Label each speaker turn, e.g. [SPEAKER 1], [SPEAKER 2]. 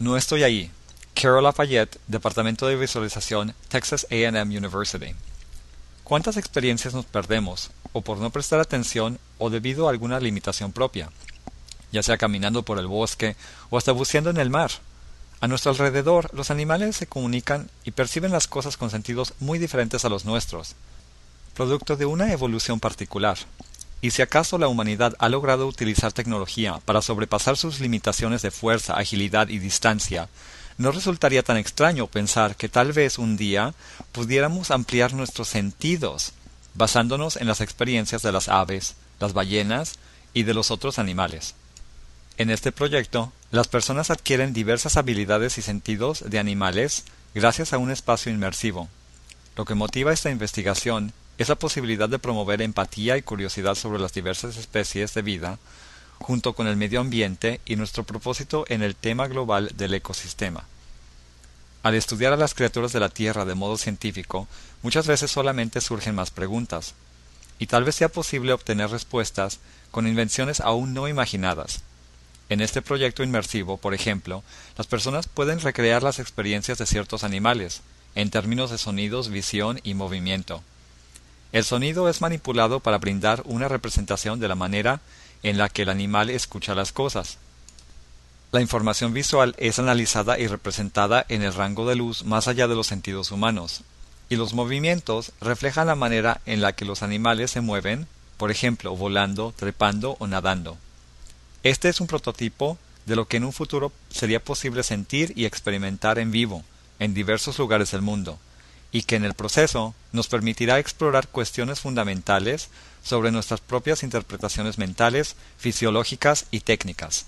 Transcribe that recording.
[SPEAKER 1] No estoy ahí. Carol Lafayette, Departamento de Visualización, Texas AM University. ¿Cuántas experiencias nos perdemos, o por no prestar atención, o debido a alguna limitación propia? Ya sea caminando por el bosque, o hasta buceando en el mar. A nuestro alrededor, los animales se comunican y perciben las cosas con sentidos muy diferentes a los nuestros, producto de una evolución particular. Y si acaso la humanidad ha logrado utilizar tecnología para sobrepasar sus limitaciones de fuerza, agilidad y distancia, no resultaría tan extraño pensar que tal vez un día pudiéramos ampliar nuestros sentidos, basándonos en las experiencias de las aves, las ballenas y de los otros animales. En este proyecto, las personas adquieren diversas habilidades y sentidos de animales gracias a un espacio inmersivo. Lo que motiva esta investigación es la posibilidad de promover empatía y curiosidad sobre las diversas especies de vida, junto con el medio ambiente y nuestro propósito en el tema global del ecosistema. Al estudiar a las criaturas de la Tierra de modo científico, muchas veces solamente surgen más preguntas, y tal vez sea posible obtener respuestas con invenciones aún no imaginadas. En este proyecto inmersivo, por ejemplo, las personas pueden recrear las experiencias de ciertos animales, en términos de sonidos, visión y movimiento. El sonido es manipulado para brindar una representación de la manera en la que el animal escucha las cosas. La información visual es analizada y representada en el rango de luz más allá de los sentidos humanos, y los movimientos reflejan la manera en la que los animales se mueven, por ejemplo, volando, trepando o nadando. Este es un prototipo de lo que en un futuro sería posible sentir y experimentar en vivo, en diversos lugares del mundo, y que en el proceso nos permitirá explorar cuestiones fundamentales sobre nuestras propias interpretaciones mentales, fisiológicas y técnicas.